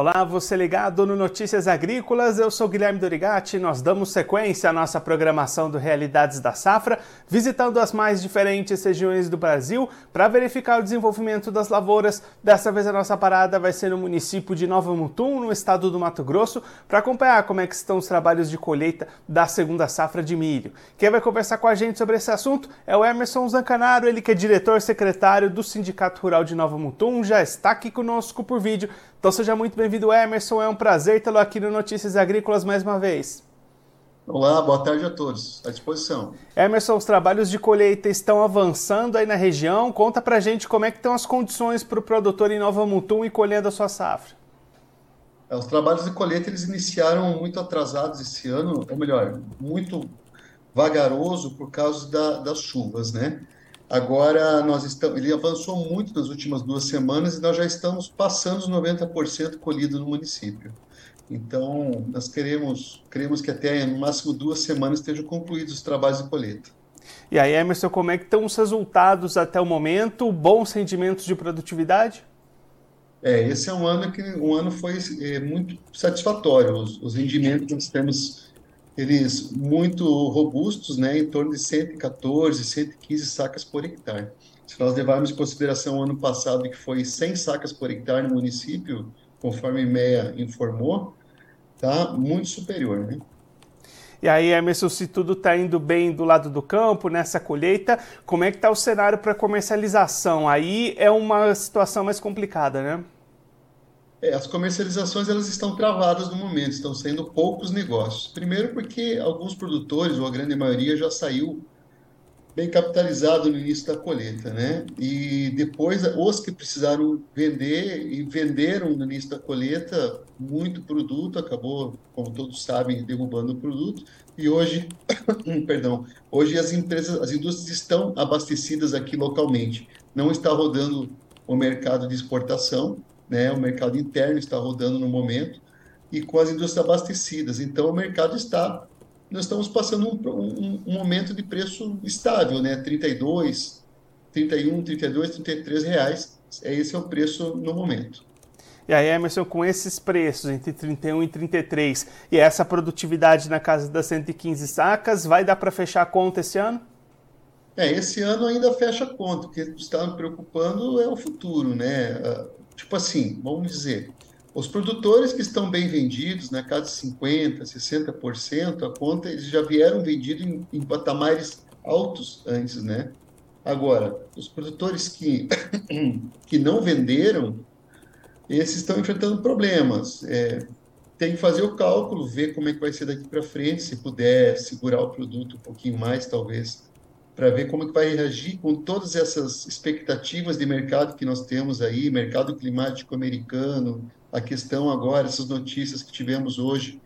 Olá, você ligado no Notícias Agrícolas, eu sou Guilherme Dorigati. Nós damos sequência à nossa programação do Realidades da Safra, visitando as mais diferentes regiões do Brasil para verificar o desenvolvimento das lavouras. Dessa vez a nossa parada vai ser no município de Nova Mutum, no estado do Mato Grosso, para acompanhar como é que estão os trabalhos de colheita da segunda safra de milho. Quem vai conversar com a gente sobre esse assunto é o Emerson Zancanaro, ele que é diretor secretário do Sindicato Rural de Nova Mutum, já está aqui conosco por vídeo. Então seja muito bem-vindo, Emerson. É um prazer tê-lo aqui no Notícias Agrícolas mais uma vez. Olá, boa tarde a todos. À disposição. Emerson, os trabalhos de colheita estão avançando aí na região. Conta pra gente como é que estão as condições para o produtor em Nova Mutum e colhendo a sua safra. É, os trabalhos de colheita eles iniciaram muito atrasados esse ano, ou melhor, muito vagaroso por causa da, das chuvas, né? Agora nós estamos, ele avançou muito nas últimas duas semanas e nós já estamos passando os 90% colhido no município. Então, nós queremos, queremos que até no máximo duas semanas estejam concluídos os trabalhos de colheita. E aí, Emerson, como é que estão os resultados até o momento? Bons rendimentos de produtividade? É, esse é um ano que um ano foi é, muito satisfatório. Os, os rendimentos que nós temos eles muito robustos, né, em torno de 114, 115 sacas por hectare. Se nós levarmos em consideração o ano passado, que foi 100 sacas por hectare no município, conforme a MEA informou, tá muito superior, né? E aí, Emerson, se tudo está indo bem do lado do campo, nessa colheita, como é que está o cenário para comercialização? Aí é uma situação mais complicada, né? É, as comercializações elas estão travadas no momento, estão sendo poucos negócios. Primeiro porque alguns produtores, ou a grande maioria, já saiu bem capitalizado no início da colheita, né? E depois os que precisaram vender e venderam no início da colheita muito produto, acabou, como todos sabem, derrubando o produto. E hoje, perdão, hoje as empresas, as indústrias estão abastecidas aqui localmente. Não está rodando o mercado de exportação, né? O mercado interno está rodando no momento e com as indústrias abastecidas. Então, o mercado está. Nós estamos passando um, um, um momento de preço estável, né? 32, 31, 32, 33 reais. É esse é o preço no momento. E aí, Emerson, com esses preços entre 31 e 33 e essa produtividade na casa das 115 sacas, vai dar para fechar a conta esse ano? É, esse ano ainda fecha a conta. O que está me preocupando é o futuro, né? Tipo assim, vamos dizer, os produtores que estão bem vendidos, na casa de 50%, 60%, a conta, eles já vieram vendidos em, em patamares altos antes, né? Agora, os produtores que, que não venderam, esses estão enfrentando problemas. É, tem que fazer o cálculo, ver como é que vai ser daqui para frente, se puder segurar o produto um pouquinho mais, talvez para ver como que vai reagir com todas essas expectativas de mercado que nós temos aí, mercado climático americano, a questão agora, essas notícias que tivemos hoje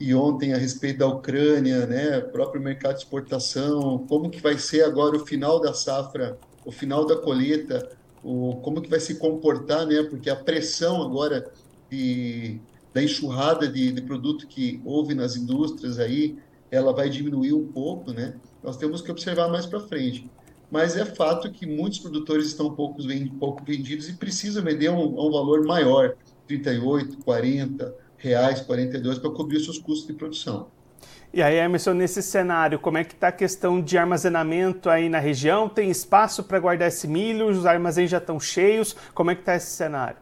e ontem a respeito da Ucrânia, né, próprio mercado de exportação, como que vai ser agora o final da safra, o final da colheita, o, como que vai se comportar, né, porque a pressão agora de, da enxurrada de, de produto que houve nas indústrias aí, ela vai diminuir um pouco, né, nós temos que observar mais para frente. Mas é fato que muitos produtores estão pouco, pouco vendidos e precisam vender um, um, valor maior, 38, 40 reais, 42, para cobrir os seus custos de produção. E aí, Emerson, nesse cenário, como é que está a questão de armazenamento aí na região? Tem espaço para guardar esse milho? Os armazéns já estão cheios? Como é que está esse cenário?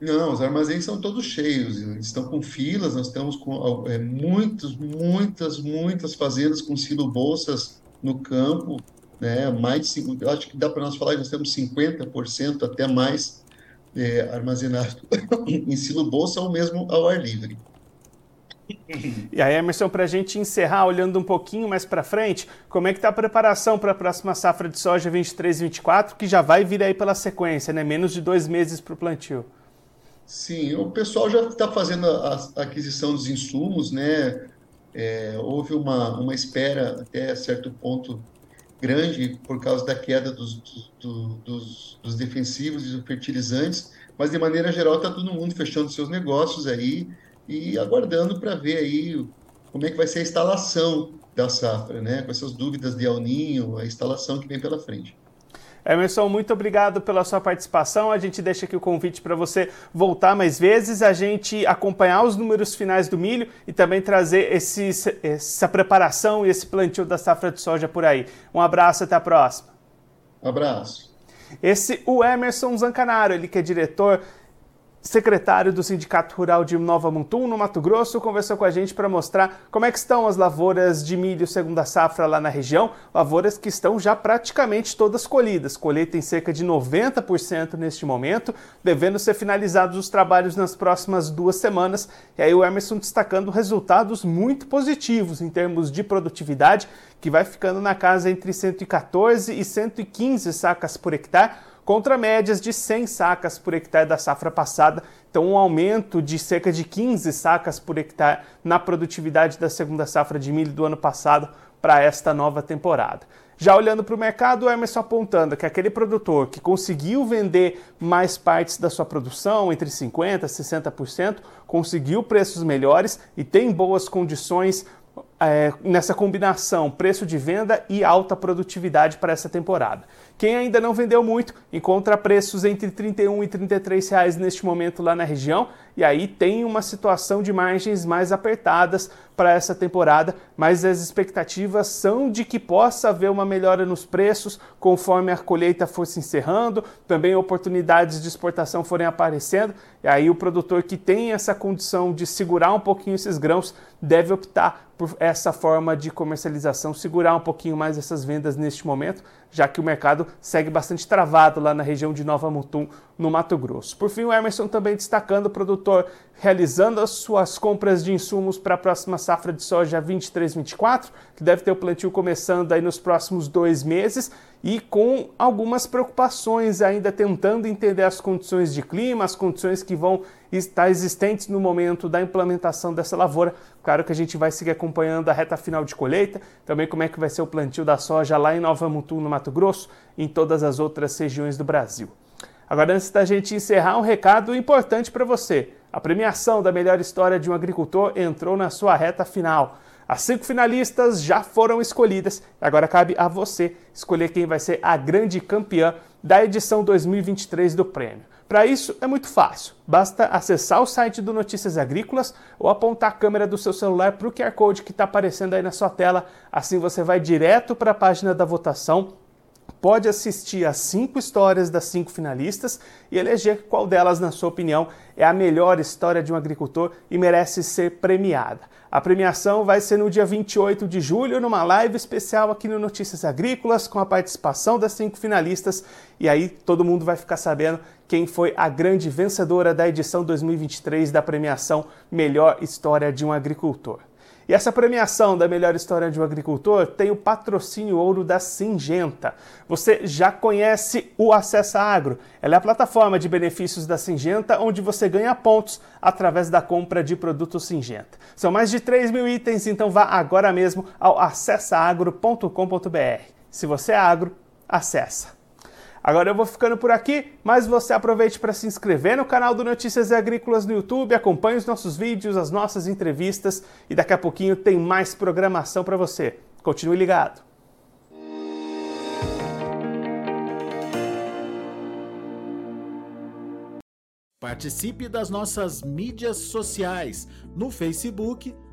Não, os armazéns são todos cheios, estão com filas, nós estamos com é, muitas, muitas, muitas fazendas com silo bolsas no campo, né, mais de 5, eu acho que dá para nós falar que nós temos 50% até mais é, armazenado em silo bolsa ou mesmo ao ar livre. E aí, Emerson, para a gente encerrar, olhando um pouquinho mais para frente, como é que está a preparação para a próxima safra de soja 23-24, que já vai vir aí pela sequência, né? Menos de dois meses para o plantio. Sim, o pessoal já está fazendo a, a, aquisição dos insumos, né? É, houve uma, uma espera até certo ponto grande por causa da queda dos, do, dos, dos defensivos e dos fertilizantes, mas de maneira geral está todo mundo fechando seus negócios aí e aguardando para ver aí como é que vai ser a instalação da safra, né? Com essas dúvidas de El Ninho, a instalação que vem pela frente. Emerson, muito obrigado pela sua participação. A gente deixa aqui o convite para você voltar mais vezes, a gente acompanhar os números finais do milho e também trazer esse, essa preparação e esse plantio da safra de soja por aí. Um abraço, até a próxima. Um abraço. Esse o Emerson Zancanaro, ele que é diretor secretário do Sindicato Rural de Nova Mutum, no Mato Grosso, conversou com a gente para mostrar como é que estão as lavouras de milho segunda safra lá na região, lavouras que estão já praticamente todas colhidas, colheita em cerca de 90% neste momento, devendo ser finalizados os trabalhos nas próximas duas semanas, e aí o Emerson destacando resultados muito positivos em termos de produtividade, que vai ficando na casa entre 114 e 115 sacas por hectare, contra médias de 100 sacas por hectare da safra passada, então um aumento de cerca de 15 sacas por hectare na produtividade da segunda safra de milho do ano passado para esta nova temporada. Já olhando para o mercado, o Emerson apontando que aquele produtor que conseguiu vender mais partes da sua produção, entre 50% e 60%, conseguiu preços melhores e tem boas condições é, nessa combinação preço de venda e alta produtividade para essa temporada. Quem ainda não vendeu muito encontra preços entre 31 e 33 reais neste momento lá na região. E aí tem uma situação de margens mais apertadas para essa temporada, mas as expectativas são de que possa haver uma melhora nos preços conforme a colheita for se encerrando, também oportunidades de exportação forem aparecendo, e aí o produtor que tem essa condição de segurar um pouquinho esses grãos deve optar por essa forma de comercialização, segurar um pouquinho mais essas vendas neste momento, já que o mercado segue bastante travado lá na região de Nova Mutum, no Mato Grosso. Por fim, o Emerson também destacando o produtor realizando as suas compras de insumos para a próxima safra de soja 23-24, que deve ter o plantio começando aí nos próximos dois meses, e com algumas preocupações ainda tentando entender as condições de clima, as condições que vão estar existentes no momento da implementação dessa lavoura. Claro que a gente vai seguir acompanhando a reta final de colheita, também como é que vai ser o plantio da soja lá em Nova Mutum, no Mato Grosso, em todas as outras regiões do Brasil. Agora, antes da gente encerrar, um recado importante para você. A premiação da melhor história de um agricultor entrou na sua reta final. As cinco finalistas já foram escolhidas. Agora cabe a você escolher quem vai ser a grande campeã da edição 2023 do prêmio. Para isso é muito fácil. Basta acessar o site do Notícias Agrícolas ou apontar a câmera do seu celular para o QR Code que está aparecendo aí na sua tela. Assim você vai direto para a página da votação pode assistir às cinco histórias das cinco finalistas e eleger qual delas, na sua opinião, é a melhor história de um agricultor e merece ser premiada. A premiação vai ser no dia 28 de julho, numa live especial aqui no Notícias Agrícolas, com a participação das cinco finalistas, e aí todo mundo vai ficar sabendo quem foi a grande vencedora da edição 2023 da premiação Melhor História de um Agricultor. E essa premiação da melhor história de um agricultor tem o patrocínio ouro da Singenta. Você já conhece o Acessa Agro? Ela é a plataforma de benefícios da Singenta, onde você ganha pontos através da compra de produtos Singenta. São mais de 3 mil itens, então vá agora mesmo ao acessaagro.com.br. Se você é agro, acessa. Agora eu vou ficando por aqui, mas você aproveite para se inscrever no canal do Notícias Agrícolas no YouTube, acompanhe os nossos vídeos, as nossas entrevistas e daqui a pouquinho tem mais programação para você. Continue ligado. Participe das nossas mídias sociais no Facebook